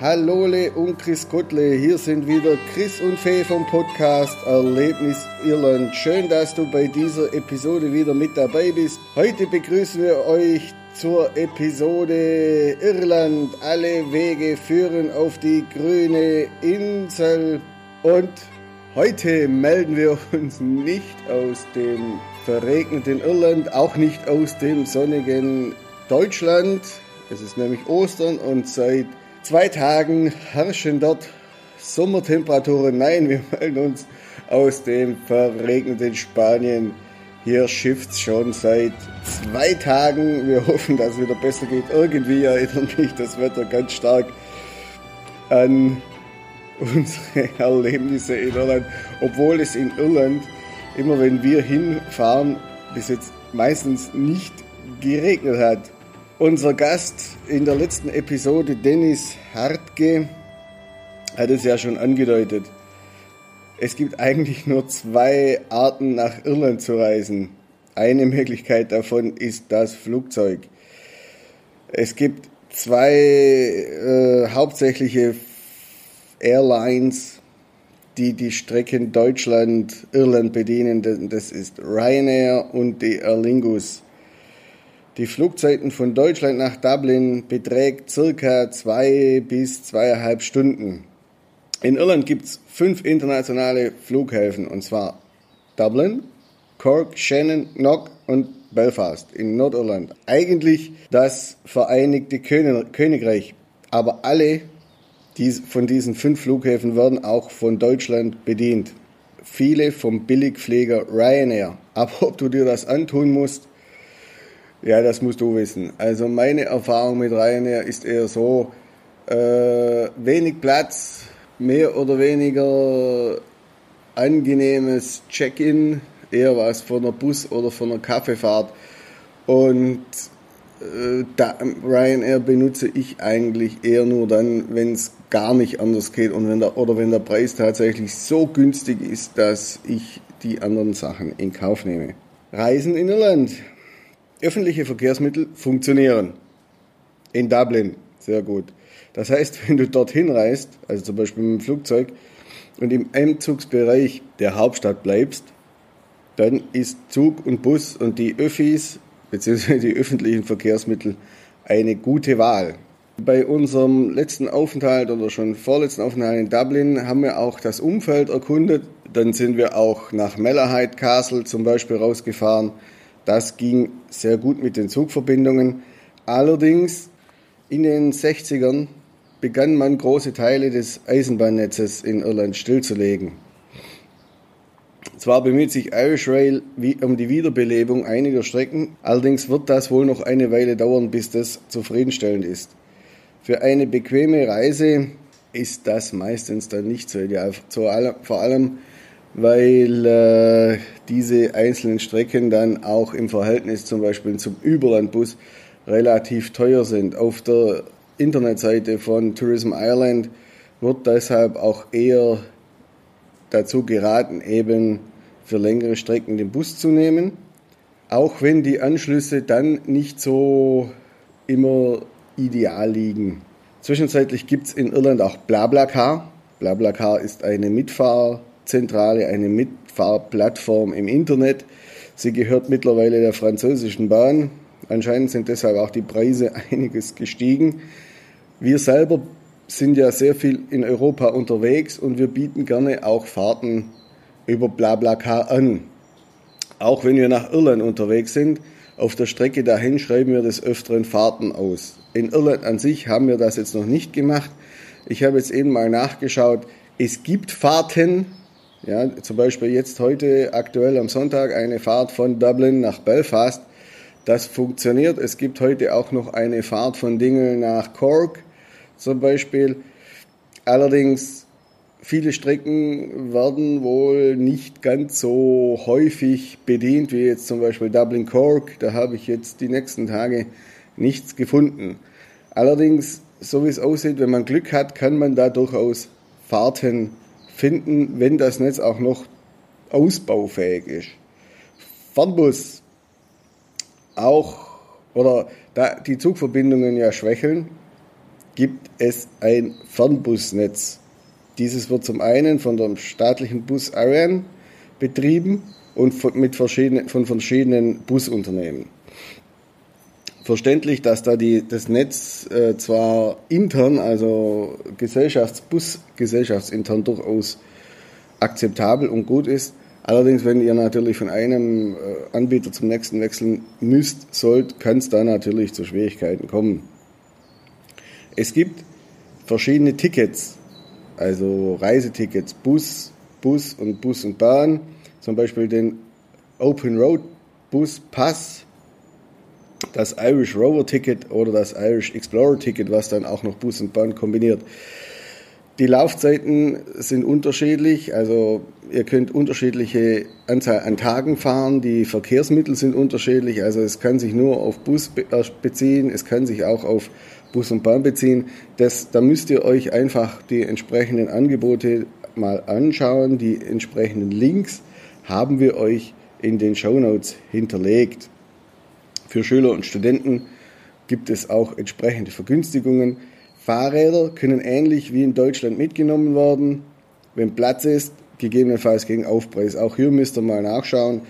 Hallole und Chris Gottle, hier sind wieder Chris und Fee vom Podcast Erlebnis Irland. Schön, dass du bei dieser Episode wieder mit dabei bist. Heute begrüßen wir euch zur Episode Irland. Alle Wege führen auf die grüne Insel und heute melden wir uns nicht aus dem verregneten Irland, auch nicht aus dem sonnigen Deutschland. Es ist nämlich Ostern und seit zwei Tagen herrschen dort Sommertemperaturen. Nein, wir melden uns aus dem verregneten Spanien. Hier schifft's schon seit zwei Tagen. Wir hoffen, dass es wieder besser geht. Irgendwie erinnert mich das Wetter ganz stark an unsere Erlebnisse in Irland, obwohl es in Irland immer wenn wir hinfahren, bis jetzt meistens nicht geregnet hat. Unser Gast in der letzten Episode, Dennis Hartge, hat es ja schon angedeutet. Es gibt eigentlich nur zwei Arten nach Irland zu reisen. Eine Möglichkeit davon ist das Flugzeug. Es gibt zwei äh, hauptsächliche Airlines, die die Strecken Deutschland-Irland bedienen. Das ist Ryanair und die Aer Lingus. Die Flugzeiten von Deutschland nach Dublin beträgt circa zwei bis zweieinhalb Stunden. In Irland gibt es fünf internationale Flughäfen und zwar Dublin, Cork, Shannon, Knock und Belfast in Nordirland. Eigentlich das Vereinigte Königreich, aber alle von diesen fünf Flughäfen werden auch von Deutschland bedient. Viele vom Billigpfleger Ryanair. Aber ob du dir das antun musst, ja, das musst du wissen. Also meine Erfahrung mit Ryanair ist eher so, äh, wenig Platz, mehr oder weniger angenehmes Check-in, eher was von einer Bus- oder von einer Kaffeefahrt. Und äh, da, Ryanair benutze ich eigentlich eher nur dann, wenn es gar nicht anders geht und wenn der, oder wenn der Preis tatsächlich so günstig ist, dass ich die anderen Sachen in Kauf nehme. Reisen in Irland. Öffentliche Verkehrsmittel funktionieren. In Dublin, sehr gut. Das heißt, wenn du dorthin reist, also zum Beispiel mit dem Flugzeug, und im Einzugsbereich der Hauptstadt bleibst, dann ist Zug und Bus und die Öffis bzw. die öffentlichen Verkehrsmittel eine gute Wahl. Bei unserem letzten Aufenthalt oder schon vorletzten Aufenthalt in Dublin haben wir auch das Umfeld erkundet. Dann sind wir auch nach Malahide Castle zum Beispiel rausgefahren. Das ging sehr gut mit den Zugverbindungen. Allerdings in den 60ern begann man große Teile des Eisenbahnnetzes in Irland stillzulegen. Zwar bemüht sich Irish Rail um die Wiederbelebung einiger Strecken, allerdings wird das wohl noch eine Weile dauern, bis das zufriedenstellend ist. Für eine bequeme Reise ist das meistens dann nicht so ideal. Vor allem, weil äh, diese einzelnen Strecken dann auch im Verhältnis zum Beispiel zum Überlandbus relativ teuer sind. Auf der Internetseite von Tourism Ireland wird deshalb auch eher dazu geraten, eben für längere Strecken den Bus zu nehmen. Auch wenn die Anschlüsse dann nicht so immer ideal liegen. Zwischenzeitlich gibt es in Irland auch BlaBlaCar. BlaBlaCar ist eine Mitfahrzentrale, eine Mitfahrplattform im Internet. Sie gehört mittlerweile der französischen Bahn. Anscheinend sind deshalb auch die Preise einiges gestiegen. Wir selber sind ja sehr viel in Europa unterwegs und wir bieten gerne auch Fahrten über BlaBlaCar an. Auch wenn wir nach Irland unterwegs sind, auf der Strecke dahin schreiben wir des Öfteren Fahrten aus. In Irland an sich haben wir das jetzt noch nicht gemacht. Ich habe jetzt eben mal nachgeschaut. Es gibt Fahrten, ja, zum Beispiel jetzt heute aktuell am Sonntag eine Fahrt von Dublin nach Belfast. Das funktioniert. Es gibt heute auch noch eine Fahrt von Dingle nach Cork zum Beispiel. Allerdings Viele Strecken werden wohl nicht ganz so häufig bedient wie jetzt zum Beispiel Dublin Cork. Da habe ich jetzt die nächsten Tage nichts gefunden. Allerdings, so wie es aussieht, wenn man Glück hat, kann man da durchaus Fahrten finden, wenn das Netz auch noch ausbaufähig ist. Fernbus auch, oder da die Zugverbindungen ja schwächeln, gibt es ein Fernbusnetz. Dieses wird zum einen von dem staatlichen Bus Ariane betrieben und mit verschiedenen, von verschiedenen Busunternehmen. Verständlich, dass da die, das Netz äh, zwar intern, also Gesellschaftsbus, gesellschaftsintern durchaus akzeptabel und gut ist, allerdings, wenn ihr natürlich von einem äh, Anbieter zum nächsten wechseln müsst, sollt, kann es da natürlich zu Schwierigkeiten kommen. Es gibt verschiedene Tickets, also Reisetickets, Bus, Bus und Bus und Bahn, zum Beispiel den Open Road Bus Pass, das Irish Rover Ticket oder das Irish Explorer Ticket, was dann auch noch Bus und Bahn kombiniert. Die Laufzeiten sind unterschiedlich, also ihr könnt unterschiedliche Anzahl an Tagen fahren, die Verkehrsmittel sind unterschiedlich, also es kann sich nur auf Bus äh, beziehen, es kann sich auch auf Bus und Bahn beziehen. Das, da müsst ihr euch einfach die entsprechenden Angebote mal anschauen. Die entsprechenden Links haben wir euch in den Show Notes hinterlegt. Für Schüler und Studenten gibt es auch entsprechende Vergünstigungen. Fahrräder können ähnlich wie in Deutschland mitgenommen werden, wenn Platz ist, gegebenenfalls gegen Aufpreis. Auch hier müsst ihr mal nachschauen.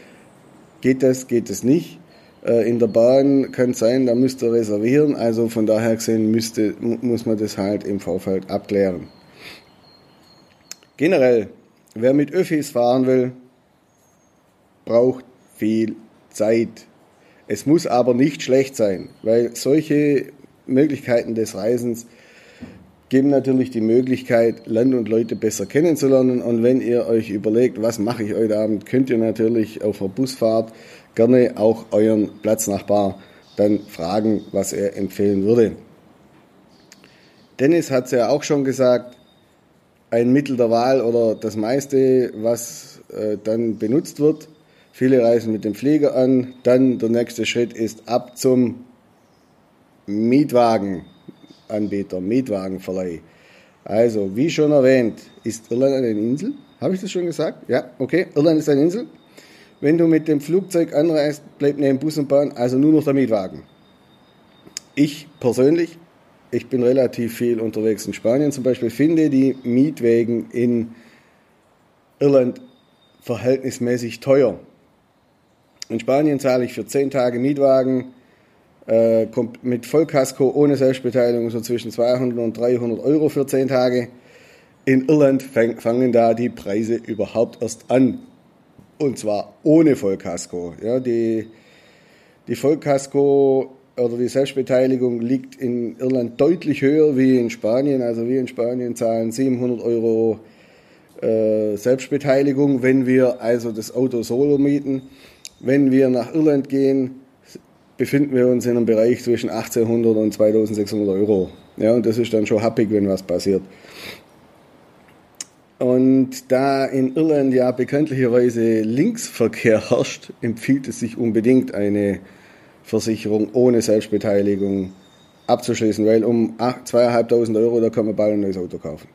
Geht das, geht es nicht? Äh, in der Bahn kann es sein, da müsst ihr reservieren. Also von daher gesehen müsste, muss man das halt im Vorfeld abklären. Generell, wer mit Öffis fahren will, braucht viel Zeit. Es muss aber nicht schlecht sein, weil solche Möglichkeiten des Reisens geben natürlich die Möglichkeit, Land und Leute besser kennenzulernen. Und wenn ihr euch überlegt, was mache ich heute Abend, könnt ihr natürlich auf der Busfahrt gerne auch euren Platznachbar dann fragen, was er empfehlen würde. Dennis hat es ja auch schon gesagt, ein Mittel der Wahl oder das meiste, was äh, dann benutzt wird. Viele reisen mit dem Flieger an. Dann der nächste Schritt ist ab zum Mietwagenanbieter, Mietwagenverleih. Also, wie schon erwähnt, ist Irland eine Insel. Habe ich das schon gesagt? Ja, okay. Irland ist eine Insel. Wenn du mit dem Flugzeug anreist, bleibt neben Bus und Bahn also nur noch der Mietwagen. Ich persönlich, ich bin relativ viel unterwegs in Spanien zum Beispiel, finde die Mietwagen in Irland verhältnismäßig teuer. In Spanien zahle ich für 10 Tage Mietwagen äh, mit Vollkasko ohne Selbstbeteiligung so zwischen 200 und 300 Euro für 10 Tage. In Irland fang, fangen da die Preise überhaupt erst an. Und zwar ohne Vollkasko. Ja, die, die Vollkasko oder die Selbstbeteiligung liegt in Irland deutlich höher wie in Spanien. Also wir in Spanien zahlen 700 Euro äh, Selbstbeteiligung, wenn wir also das Auto solo mieten. Wenn wir nach Irland gehen, befinden wir uns in einem Bereich zwischen 1800 und 2600 Euro. Ja, und das ist dann schon happig, wenn was passiert. Und da in Irland ja bekanntlicherweise Linksverkehr herrscht, empfiehlt es sich unbedingt eine Versicherung ohne Selbstbeteiligung abzuschließen, weil um 2.500 Euro, da kann man bald ein neues Auto kaufen.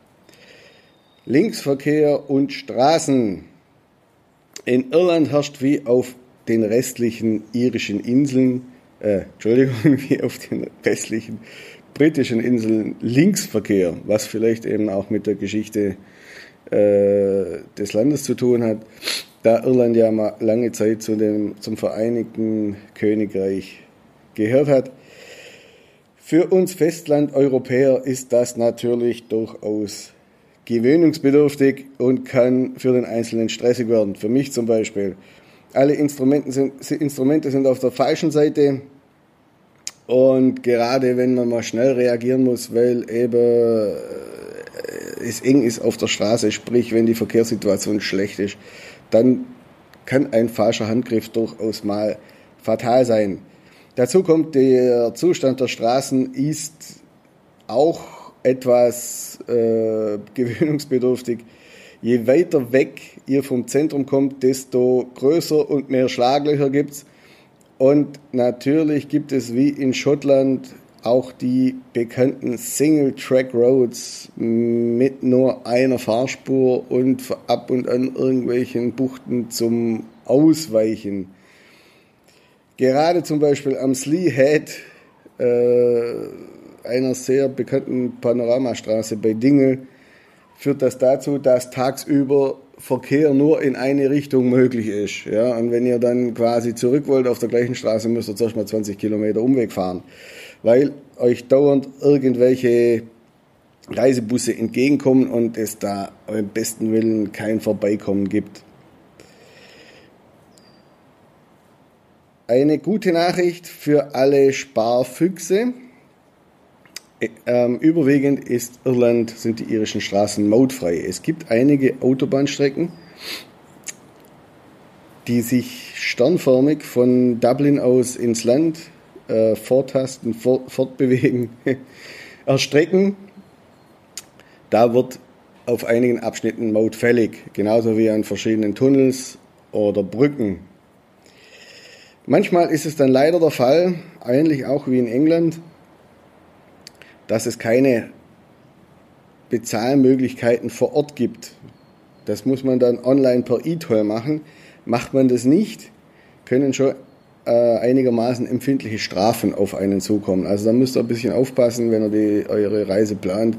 Linksverkehr und Straßen. In Irland herrscht wie auf den restlichen irischen Inseln, äh, Entschuldigung, wie auf den restlichen britischen Inseln Linksverkehr, was vielleicht eben auch mit der Geschichte äh, des Landes zu tun hat, da Irland ja mal lange Zeit zu dem, zum Vereinigten Königreich gehört hat. Für uns Festlandeuropäer ist das natürlich durchaus gewöhnungsbedürftig und kann für den Einzelnen stressig werden. Für mich zum Beispiel. Alle Instrumente sind, Instrumente sind auf der falschen Seite. Und gerade wenn man mal schnell reagieren muss, weil eben es eng ist auf der Straße, sprich wenn die Verkehrssituation schlecht ist, dann kann ein falscher Handgriff durchaus mal fatal sein. Dazu kommt, der Zustand der Straßen ist auch etwas äh, gewöhnungsbedürftig. Je weiter weg ihr vom Zentrum kommt, desto größer und mehr Schlaglöcher gibt's. Und natürlich gibt es wie in Schottland auch die bekannten Single-Track-Roads mit nur einer Fahrspur und ab und an irgendwelchen Buchten zum Ausweichen. Gerade zum Beispiel am Slee Head äh, einer sehr bekannten Panoramastraße bei Dingel führt das dazu, dass tagsüber Verkehr nur in eine Richtung möglich ist. Ja? Und wenn ihr dann quasi zurück wollt auf der gleichen Straße, müsst ihr zuerst mal 20 Kilometer Umweg fahren, weil euch dauernd irgendwelche Reisebusse entgegenkommen und es da im besten Willen kein Vorbeikommen gibt. Eine gute Nachricht für alle Sparfüchse. Ähm, überwiegend ist Irland, sind die irischen Straßen mautfrei. Es gibt einige Autobahnstrecken, die sich sternförmig von Dublin aus ins Land äh, vortasten, fort, fortbewegen, erstrecken. Da wird auf einigen Abschnitten Maut fällig, genauso wie an verschiedenen Tunnels oder Brücken. Manchmal ist es dann leider der Fall, ähnlich auch wie in England, dass es keine Bezahlmöglichkeiten vor Ort gibt. Das muss man dann online per E-Toll machen. Macht man das nicht, können schon äh, einigermaßen empfindliche Strafen auf einen zukommen. Also da müsst ihr ein bisschen aufpassen, wenn ihr die, eure Reise plant,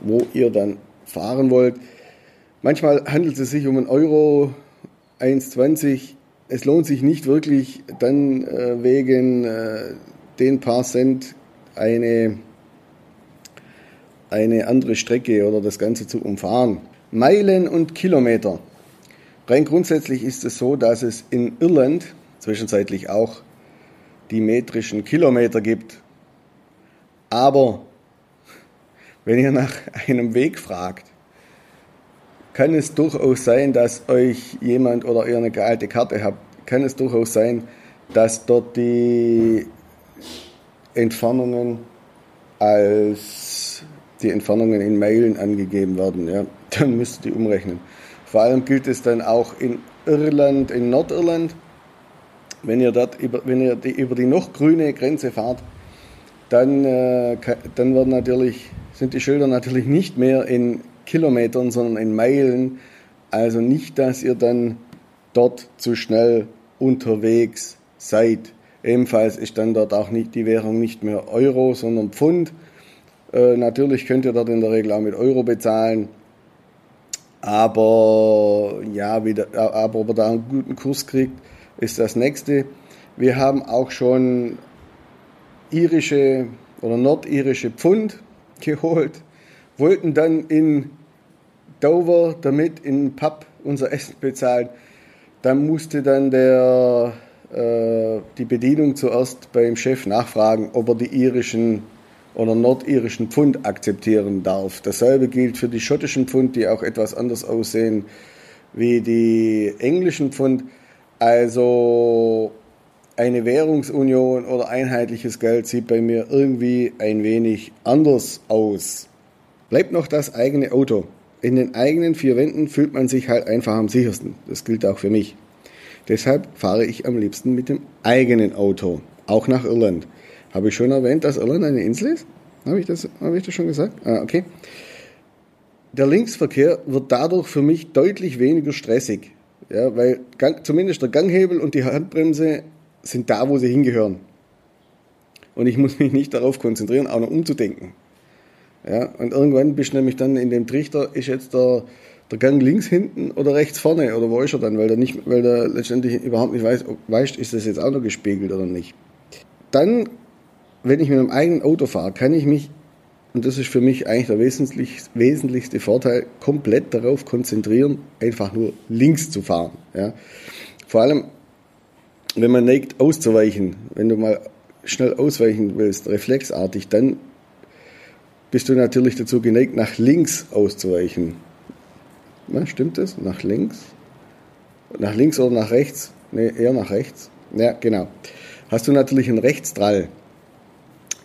wo ihr dann fahren wollt. Manchmal handelt es sich um einen Euro, 1,20. Es lohnt sich nicht wirklich, dann äh, wegen äh, den paar Cent eine eine andere Strecke oder das Ganze zu umfahren. Meilen und Kilometer. Rein grundsätzlich ist es so, dass es in Irland zwischenzeitlich auch die metrischen Kilometer gibt. Aber wenn ihr nach einem Weg fragt, kann es durchaus sein, dass euch jemand oder ihr eine gealte Karte habt, kann es durchaus sein, dass dort die Entfernungen als die Entfernungen in Meilen angegeben werden, ja, dann müsst ihr die umrechnen. Vor allem gilt es dann auch in Irland, in Nordirland. Wenn ihr, dort über, wenn ihr die, über die noch grüne Grenze fahrt, dann, äh, dann werden natürlich, sind die Schilder natürlich nicht mehr in Kilometern, sondern in Meilen. Also nicht, dass ihr dann dort zu schnell unterwegs seid. Ebenfalls ist dann dort auch nicht die Währung nicht mehr Euro, sondern Pfund. Äh, natürlich könnt ihr dort in der Regel auch mit Euro bezahlen. Aber ja, wieder, äh, aber ob ihr da einen guten Kurs kriegt, ist das nächste. Wir haben auch schon irische oder nordirische Pfund geholt, wollten dann in Dover damit in Pub unser Essen bezahlen. Dann musste dann der, äh, die Bedienung zuerst beim Chef nachfragen, ob er die irischen oder nordirischen Pfund akzeptieren darf. Dasselbe gilt für die schottischen Pfund, die auch etwas anders aussehen wie die englischen Pfund. Also eine Währungsunion oder einheitliches Geld sieht bei mir irgendwie ein wenig anders aus. Bleibt noch das eigene Auto. In den eigenen vier Wänden fühlt man sich halt einfach am sichersten. Das gilt auch für mich. Deshalb fahre ich am liebsten mit dem eigenen Auto, auch nach Irland. Habe ich schon erwähnt, dass Irland eine Insel ist? Habe ich das, habe ich das schon gesagt? Ah, okay. Der Linksverkehr wird dadurch für mich deutlich weniger stressig. Ja, weil Gang, zumindest der Ganghebel und die Handbremse sind da, wo sie hingehören. Und ich muss mich nicht darauf konzentrieren, auch noch umzudenken. Ja, und irgendwann bist du nämlich dann in dem Trichter, ist jetzt der, der Gang links hinten oder rechts vorne oder wo ist er dann, weil der, nicht, weil der letztendlich überhaupt nicht weiß, weißt, ist das jetzt auch noch gespiegelt oder nicht. Dann wenn ich mit einem eigenen Auto fahre, kann ich mich, und das ist für mich eigentlich der wesentlich, wesentlichste Vorteil, komplett darauf konzentrieren, einfach nur links zu fahren. Ja. Vor allem, wenn man neigt auszuweichen, wenn du mal schnell ausweichen willst, reflexartig, dann bist du natürlich dazu geneigt, nach links auszuweichen. Na, stimmt das? Nach links? Nach links oder nach rechts? Ne, eher nach rechts. Ja, genau. Hast du natürlich einen Rechtsdrall.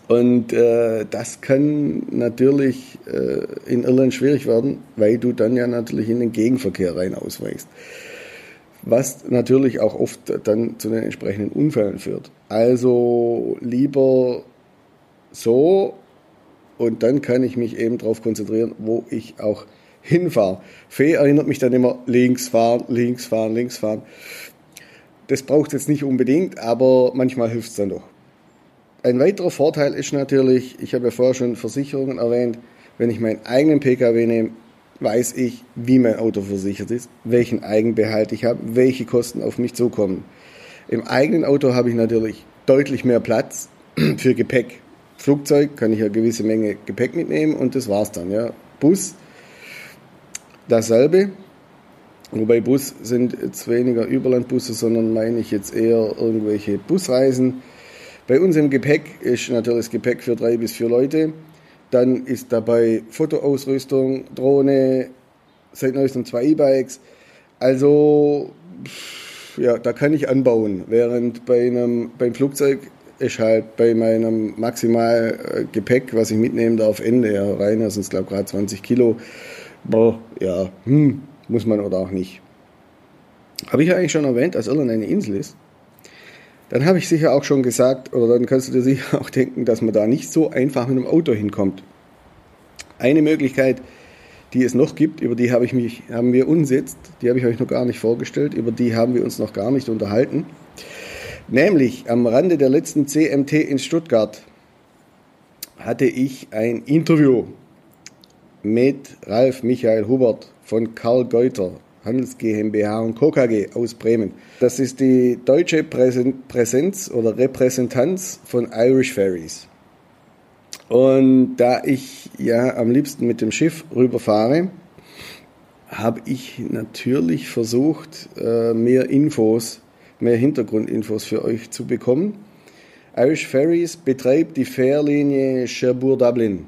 Und äh, das kann natürlich äh, in Irland schwierig werden, weil du dann ja natürlich in den Gegenverkehr rein ausweichst. Was natürlich auch oft dann zu den entsprechenden Unfällen führt. Also lieber so und dann kann ich mich eben darauf konzentrieren, wo ich auch hinfahre. Fee erinnert mich dann immer, links fahren, links fahren, links fahren. Das braucht es jetzt nicht unbedingt, aber manchmal hilft es dann doch. Ein weiterer Vorteil ist natürlich, ich habe ja vorher schon Versicherungen erwähnt, wenn ich meinen eigenen Pkw nehme, weiß ich, wie mein Auto versichert ist, welchen Eigenbehalt ich habe, welche Kosten auf mich zukommen. Im eigenen Auto habe ich natürlich deutlich mehr Platz für Gepäck. Flugzeug kann ich eine gewisse Menge Gepäck mitnehmen und das war's dann. Ja. Bus dasselbe. Wobei Bus sind jetzt weniger Überlandbusse, sondern meine ich jetzt eher irgendwelche Busreisen. Bei uns im Gepäck ist natürlich das Gepäck für drei bis vier Leute. Dann ist dabei Fotoausrüstung, Drohne, seit neuestem zwei E-Bikes. Also, ja, da kann ich anbauen. Während bei einem, beim Flugzeug ist halt bei meinem maximal Gepäck, was ich mitnehmen darf, Ende. Ja, rein, das sind glaube ich gerade 20 Kilo. Boah, ja, hm, muss man oder auch nicht. Habe ich eigentlich schon erwähnt, dass Irland eine Insel ist? Dann habe ich sicher auch schon gesagt, oder dann kannst du dir sicher auch denken, dass man da nicht so einfach mit einem Auto hinkommt. Eine Möglichkeit, die es noch gibt, über die habe ich mich, haben wir uns jetzt, die habe ich euch noch gar nicht vorgestellt, über die haben wir uns noch gar nicht unterhalten. Nämlich am Rande der letzten CMT in Stuttgart hatte ich ein Interview mit Ralf Michael Hubert von Karl Geuter, Handels GmbH und Co. KG aus Bremen. Das ist die deutsche Präsenz oder Repräsentanz von Irish Ferries. Und da ich ja am liebsten mit dem Schiff rüberfahre, habe ich natürlich versucht, äh, mehr Infos, mehr Hintergrundinfos für euch zu bekommen. Irish Ferries betreibt die Fährlinie Cherbourg-Dublin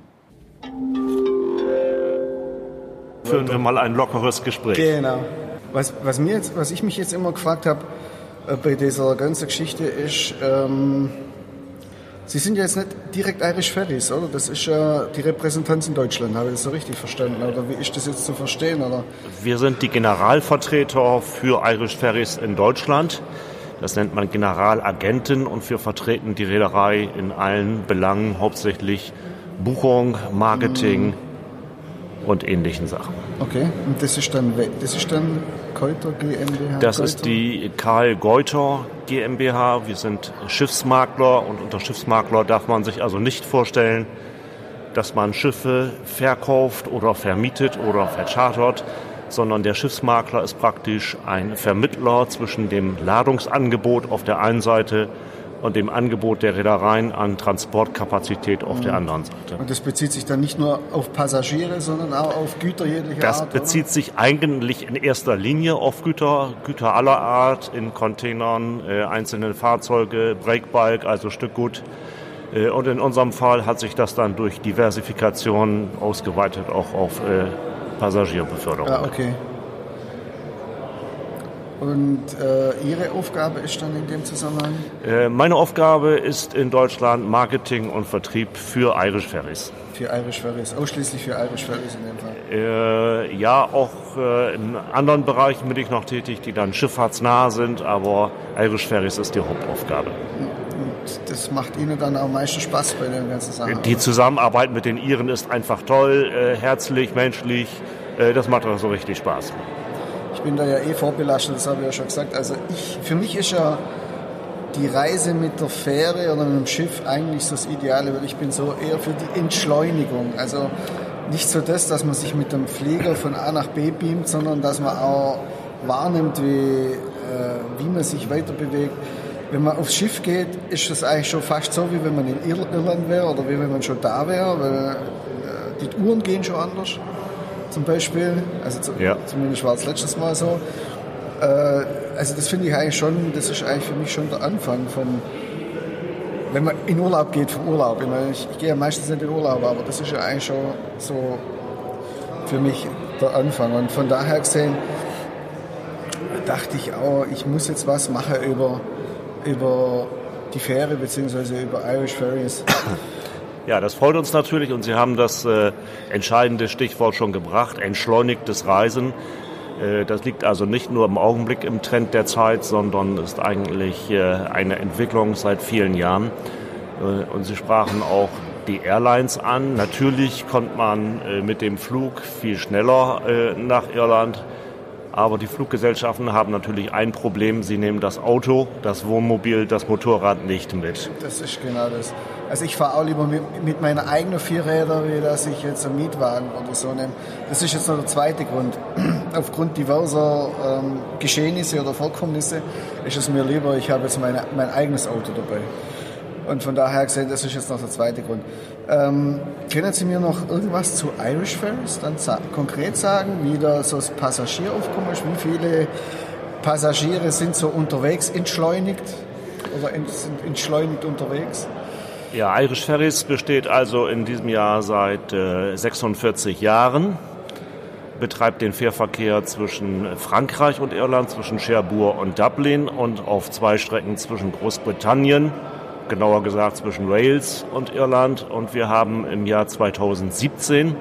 führen wir mal ein lockeres Gespräch. Genau. Was, was, mir jetzt, was ich mich jetzt immer gefragt habe äh, bei dieser ganzen Geschichte ist, ähm, Sie sind ja jetzt nicht direkt Irish Ferries, oder? Das ist ja die Repräsentanz in Deutschland, habe ich das so richtig verstanden? Oder wie ist das jetzt zu verstehen? Oder? Wir sind die Generalvertreter für Irish Ferries in Deutschland. Das nennt man Generalagenten und wir vertreten die Reederei in allen Belangen, hauptsächlich Buchung, Marketing, mhm und ähnlichen Sachen. Okay, und das ist dann, das ist dann Geuter GmbH? Das Geuter? ist die Karl Geuter GmbH. Wir sind Schiffsmakler und unter Schiffsmakler darf man sich also nicht vorstellen, dass man Schiffe verkauft oder vermietet oder verchartert, sondern der Schiffsmakler ist praktisch ein Vermittler zwischen dem Ladungsangebot auf der einen Seite und dem Angebot der Reedereien an Transportkapazität auf mhm. der anderen Seite. Und das bezieht sich dann nicht nur auf Passagiere, sondern auch auf Güter jeglicher das Art? Das bezieht oder? sich eigentlich in erster Linie auf Güter, Güter aller Art, in Containern, äh, einzelne Fahrzeuge, Breakbulk, also Stückgut. Äh, und in unserem Fall hat sich das dann durch Diversifikation ausgeweitet auch auf äh, Passagierbeförderung. Ah, okay. Und äh, Ihre Aufgabe ist dann in dem Zusammenhang? Äh, meine Aufgabe ist in Deutschland Marketing und Vertrieb für Irish Ferries. Für Irish Ferries, ausschließlich für Irish Ferries in dem Fall? Äh, ja, auch äh, in anderen Bereichen bin ich noch tätig, die dann schifffahrtsnah sind, aber Irish Ferries ist die Hauptaufgabe. Und das macht Ihnen dann auch am meisten Spaß bei den ganzen Sachen? Die Zusammenarbeit mit den Iren ist einfach toll, äh, herzlich, menschlich. Äh, das macht auch so richtig Spaß. Ich bin da ja eh vorbelastet, das habe ich ja schon gesagt. Also ich, für mich ist ja die Reise mit der Fähre oder mit dem Schiff eigentlich so das Ideale, weil ich bin so eher für die Entschleunigung. Also nicht so das, dass man sich mit dem Flieger von A nach B beamt, sondern dass man auch wahrnimmt, wie, äh, wie man sich weiter bewegt. Wenn man aufs Schiff geht, ist das eigentlich schon fast so, wie wenn man in Irland wäre oder wie wenn man schon da wäre, weil äh, die Uhren gehen schon anders zum Beispiel. Also zu, ja. zumindest war es letztes Mal so. Äh, also das finde ich eigentlich schon, das ist eigentlich für mich schon der Anfang von, wenn man in Urlaub geht, vom Urlaub. Ich, meine, ich, ich gehe ja meistens nicht in Urlaub, aber das ist ja eigentlich schon so für mich der Anfang. Und von daher gesehen dachte ich auch, ich muss jetzt was machen über, über die Fähre bzw. über Irish Ferries. Ja, das freut uns natürlich und Sie haben das äh, entscheidende Stichwort schon gebracht, entschleunigtes Reisen. Äh, das liegt also nicht nur im Augenblick im Trend der Zeit, sondern ist eigentlich äh, eine Entwicklung seit vielen Jahren. Äh, und Sie sprachen auch die Airlines an. Natürlich kommt man äh, mit dem Flug viel schneller äh, nach Irland. Aber die Fluggesellschaften haben natürlich ein Problem. Sie nehmen das Auto, das Wohnmobil, das Motorrad nicht mit. Das ist genau das. Also ich fahre auch lieber mit, mit meiner eigenen Vierräder, wie dass ich jetzt einen Mietwagen oder so nehme. Das ist jetzt noch der zweite Grund. Aufgrund diverser ähm, Geschehnisse oder Vorkommnisse ist es mir lieber, ich habe jetzt meine, mein eigenes Auto dabei. Und von daher gesehen, das ist jetzt noch der zweite Grund. Ähm, können Sie mir noch irgendwas zu Irish Ferries dann sa konkret sagen, wie da so das Passagieraufkommen ist? Wie viele Passagiere sind so unterwegs, entschleunigt oder sind entschleunigt unterwegs? Ja, Irish Ferries besteht also in diesem Jahr seit äh, 46 Jahren, betreibt den Fährverkehr zwischen Frankreich und Irland, zwischen Cherbourg und Dublin und auf zwei Strecken zwischen Großbritannien genauer gesagt zwischen Wales und Irland. Und wir haben im Jahr 2017,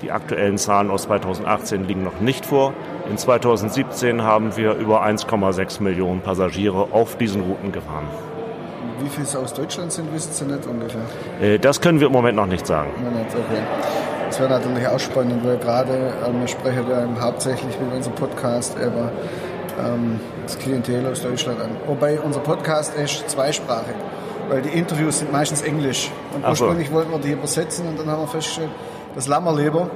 die aktuellen Zahlen aus 2018 liegen noch nicht vor, in 2017 haben wir über 1,6 Millionen Passagiere auf diesen Routen gefahren. Wie viele aus Deutschland sind, wissen Sie nicht ungefähr? Äh, das können wir im Moment noch nicht sagen. Nicht, okay. Das wäre natürlich auch spannend, weil gerade ähm, wir sprechen ja hauptsächlich mit unserem Podcast über ähm, das Klientel aus Deutschland an. Wobei unser Podcast ist zweisprachig weil die Interviews sind meistens Englisch. Und ursprünglich so. wollten wir die übersetzen und dann haben wir festgestellt, das lassen lieber,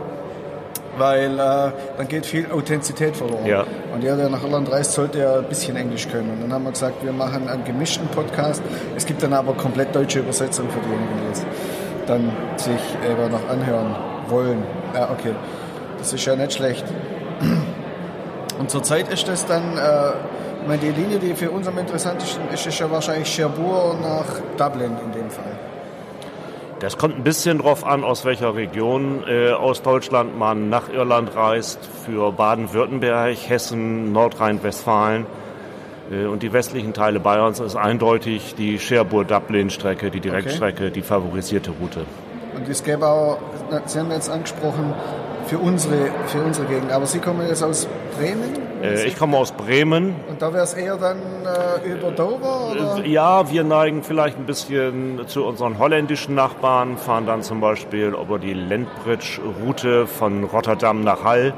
weil äh, dann geht viel Authentizität verloren. Ja. Und der, der nach Irland reist, sollte ja ein bisschen Englisch können. Und dann haben wir gesagt, wir machen einen gemischten Podcast. Es gibt dann aber komplett deutsche Übersetzung für diejenigen, die es dann sich eben noch anhören wollen. Ja, okay. Das ist ja nicht schlecht. Und zurzeit ist das dann äh, ich meine, die Linie, die für uns am interessantesten ist, ist ja wahrscheinlich Cherbourg nach Dublin in dem Fall. Das kommt ein bisschen drauf an, aus welcher Region äh, aus Deutschland man nach Irland reist. Für Baden-Württemberg, Hessen, Nordrhein-Westfalen äh, und die westlichen Teile Bayerns ist eindeutig die Cherbourg-Dublin-Strecke, die Direktstrecke, okay. die favorisierte Route. Und es gäbe auch, Sie haben jetzt angesprochen, für unsere, für unsere Gegend. Aber Sie kommen jetzt aus Bremen? Äh, ich komme aus Bremen. Und da wäre es eher dann äh, über Dover? Oder? Äh, ja, wir neigen vielleicht ein bisschen zu unseren holländischen Nachbarn, fahren dann zum Beispiel über die Lendbridge-Route von Rotterdam nach Hall,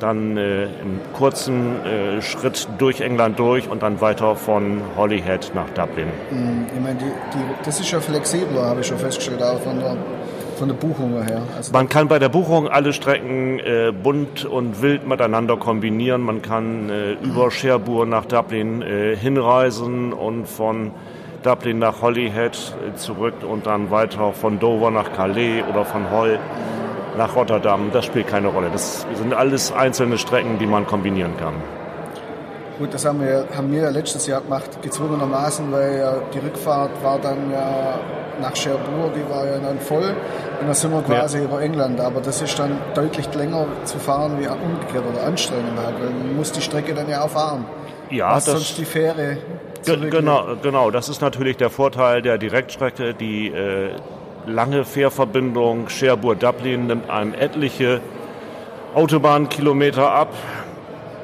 dann äh, im kurzen äh, Schritt durch England durch und dann weiter von Holyhead nach Dublin. Hm, ich meine, die, die, das ist ja flexibler, habe ich schon festgestellt, auch von der von der Buchung her? Also man kann bei der Buchung alle Strecken äh, bunt und wild miteinander kombinieren. Man kann äh, über Cherbourg nach Dublin äh, hinreisen und von Dublin nach Holyhead äh, zurück und dann weiter von Dover nach Calais oder von Hull nach Rotterdam. Das spielt keine Rolle. Das sind alles einzelne Strecken, die man kombinieren kann. Gut, das haben wir, haben wir ja letztes Jahr gemacht, gezwungenermaßen, weil ja die Rückfahrt war dann ja nach Cherbourg, die war ja dann voll. Und dann sind wir quasi ja. über England. Aber das ist dann deutlich länger zu fahren wie umgekehrt oder anstrengender halt, weil man muss die Strecke dann ja auch fahren. Ja, Was das sonst die Fähre Genau, genau, das ist natürlich der Vorteil der Direktstrecke. Die äh, lange Fährverbindung Cherbourg-Dublin nimmt einem etliche Autobahnkilometer ab.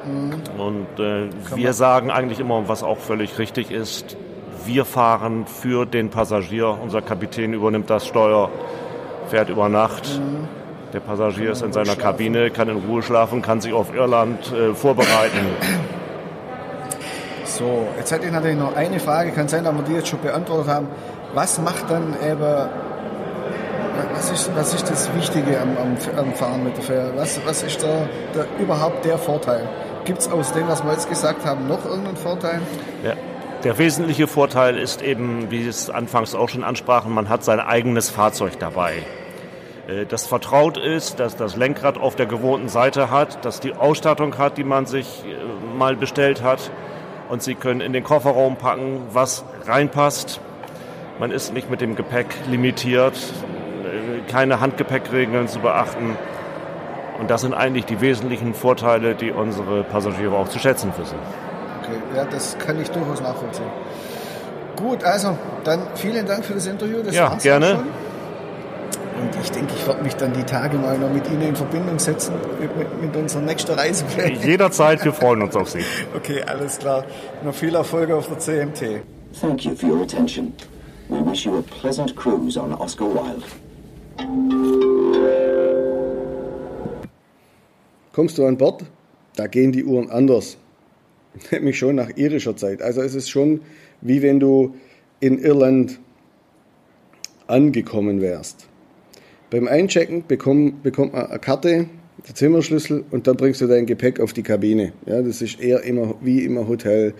Mhm. Und äh, wir sagen eigentlich immer, was auch völlig richtig ist, wir fahren für den Passagier. Unser Kapitän übernimmt das Steuer, fährt über Nacht. Mhm. Der Passagier ist in seiner schlafen. Kabine, kann in Ruhe schlafen, kann sich auf Irland äh, vorbereiten. So, jetzt hätte ich natürlich noch eine Frage. Kann sein, dass wir die jetzt schon beantwortet haben. Was macht dann eben, was ist, was ist das Wichtige am, am, am Fahren mit der Fähre? Was, was ist da der, überhaupt der Vorteil? Gibt es aus dem, was wir jetzt gesagt haben, noch irgendeinen Vorteil? Ja. Der wesentliche Vorteil ist eben, wie es anfangs auch schon ansprachen, man hat sein eigenes Fahrzeug dabei. Äh, das vertraut ist, dass das Lenkrad auf der gewohnten Seite hat, dass die Ausstattung hat, die man sich äh, mal bestellt hat. Und Sie können in den Kofferraum packen, was reinpasst. Man ist nicht mit dem Gepäck limitiert, äh, keine Handgepäckregeln zu beachten. Und das sind eigentlich die wesentlichen Vorteile, die unsere Passagiere auch zu schätzen wissen. Okay, ja, das kann ich durchaus nachvollziehen. Gut, also dann vielen Dank für das Interview. Das ja, gerne. Und ich denke, ich werde mich dann die Tage mal noch mit Ihnen in Verbindung setzen, mit, mit unserer nächsten Reise. Jederzeit, wir freuen uns auf Sie. Okay, alles klar. Noch viel Erfolg auf der CMT. Thank you for your attention. We wish you a pleasant cruise on Oscar Wilde. Kommst du an Bord? da gehen die Uhren anders. Nämlich schon nach irischer Zeit. Also es ist schon wie wenn du in Irland angekommen wärst. Beim Einchecken bekommt, bekommt man eine Karte, den Zimmerschlüssel und dann bringst du dein Gepäck auf die Kabine. Ja, das ist eher immer wie immer Hotel.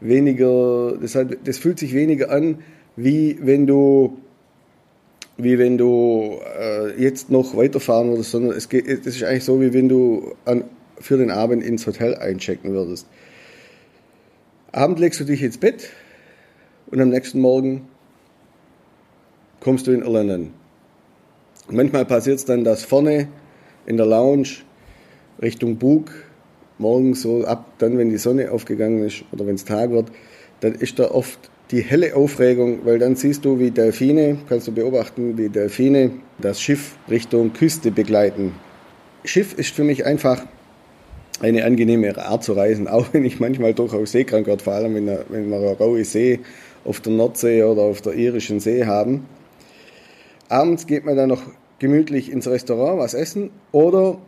Weniger, das, hat, das fühlt sich weniger an, wie wenn du wie wenn du äh, jetzt noch weiterfahren würdest, sondern es geht, das ist eigentlich so, wie wenn du an, für den Abend ins Hotel einchecken würdest. Abend legst du dich ins Bett und am nächsten Morgen kommst du in Irland an. Manchmal passiert es dann, dass vorne in der Lounge Richtung Bug morgens so ab dann, wenn die Sonne aufgegangen ist oder wenn es Tag wird, dann ist da oft die helle Aufregung, weil dann siehst du, wie Delfine, kannst du beobachten, wie Delfine das Schiff Richtung Küste begleiten. Schiff ist für mich einfach eine angenehme Art zu reisen, auch wenn ich manchmal durchaus seekrank werde, vor allem wenn, wenn wir eine raue See auf der Nordsee oder auf der irischen See haben. Abends geht man dann noch gemütlich ins Restaurant was essen oder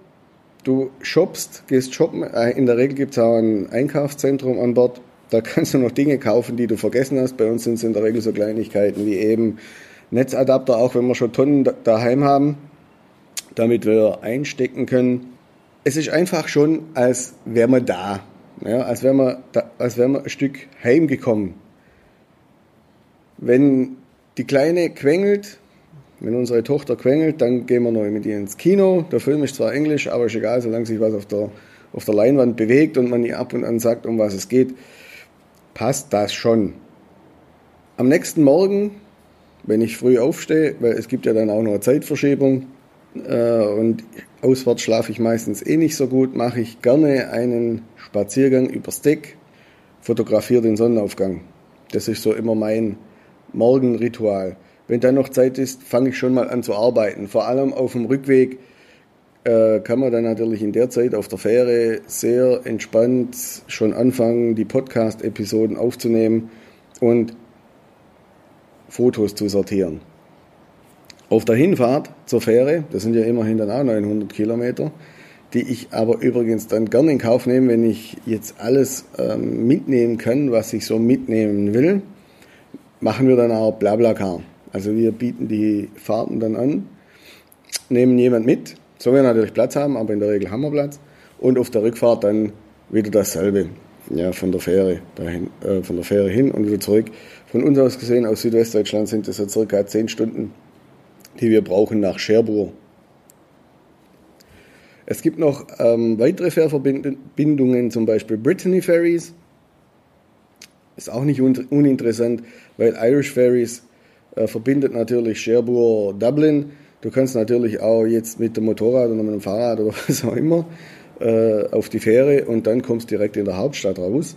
du shoppst, gehst shoppen. Äh, in der Regel gibt es auch ein Einkaufszentrum an Bord. Da kannst du noch Dinge kaufen, die du vergessen hast. Bei uns sind es in der Regel so Kleinigkeiten wie eben Netzadapter, auch wenn wir schon Tonnen daheim haben, damit wir einstecken können. Es ist einfach schon, als wäre man da. Ja, als wäre man, als wäre man ein Stück heimgekommen. Wenn die Kleine quengelt, wenn unsere Tochter quengelt, dann gehen wir noch mit ihr ins Kino. Der Film ist zwar englisch, aber ist egal, solange sich was auf der, auf der Leinwand bewegt und man ihr ab und an sagt, um was es geht, passt das schon. Am nächsten Morgen, wenn ich früh aufstehe, weil es gibt ja dann auch noch eine Zeitverschiebung äh, und auswärts schlafe ich meistens eh nicht so gut, mache ich gerne einen Spaziergang übers Deck, fotografiere den Sonnenaufgang. Das ist so immer mein Morgenritual. Wenn dann noch Zeit ist, fange ich schon mal an zu arbeiten. Vor allem auf dem Rückweg kann man dann natürlich in der Zeit auf der Fähre sehr entspannt schon anfangen, die Podcast-Episoden aufzunehmen und Fotos zu sortieren. Auf der Hinfahrt zur Fähre, das sind ja immerhin dann auch 900 Kilometer, die ich aber übrigens dann gerne in Kauf nehme, wenn ich jetzt alles ähm, mitnehmen kann, was ich so mitnehmen will machen wir dann auch Blablacar. Also wir bieten die Fahrten dann an, nehmen jemand mit, so wir natürlich Platz haben, aber in der Regel haben wir Platz. Und auf der Rückfahrt dann wieder dasselbe. Ja, von der Fähre dahin, äh, von der Fähre hin und wieder zurück. Von uns aus gesehen, aus Südwestdeutschland sind das so circa zehn Stunden, die wir brauchen nach Cherbourg. Es gibt noch ähm, weitere Fährverbindungen, zum Beispiel Brittany Ferries. Ist auch nicht un uninteressant, weil Irish Ferries äh, verbindet natürlich Cherbourg Dublin. Du kannst natürlich auch jetzt mit dem Motorrad oder mit dem Fahrrad oder was auch immer äh, auf die Fähre und dann kommst direkt in der Hauptstadt raus.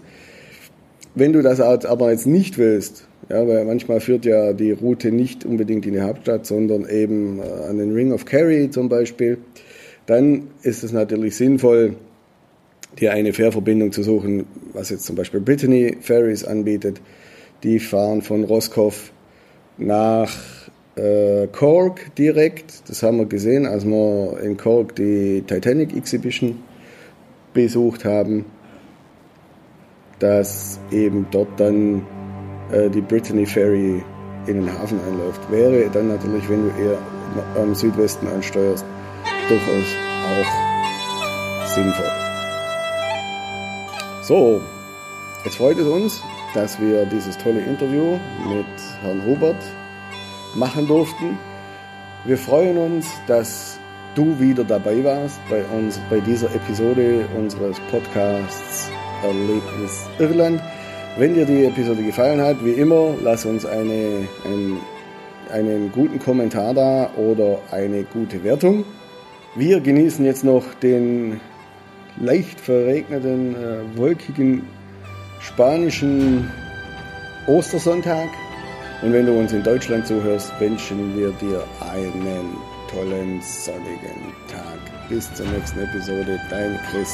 Wenn du das aber jetzt nicht willst, ja, weil manchmal führt ja die Route nicht unbedingt in die Hauptstadt, sondern eben äh, an den Ring of Kerry zum Beispiel, dann ist es natürlich sinnvoll, dir eine Fährverbindung zu suchen, was jetzt zum Beispiel Brittany Ferries anbietet. Die fahren von Roscoff nach äh, Cork direkt. Das haben wir gesehen, als wir in Cork die Titanic Exhibition besucht haben, dass eben dort dann äh, die Brittany Ferry in den Hafen einläuft. Wäre dann natürlich, wenn du eher am Südwesten ansteuerst, durchaus auch sinnvoll. So, jetzt freut es uns, dass wir dieses tolle Interview mit Herrn Hubert machen durften. Wir freuen uns, dass du wieder dabei warst bei uns bei dieser Episode unseres Podcasts Erlebnis Irland. Wenn dir die Episode gefallen hat, wie immer, lass uns eine, ein, einen guten Kommentar da oder eine gute Wertung. Wir genießen jetzt noch den leicht verregneten, äh, wolkigen spanischen Ostersonntag. Und wenn du uns in Deutschland zuhörst, wünschen wir dir einen tollen sonnigen Tag. Bis zur nächsten Episode. Dein Chris.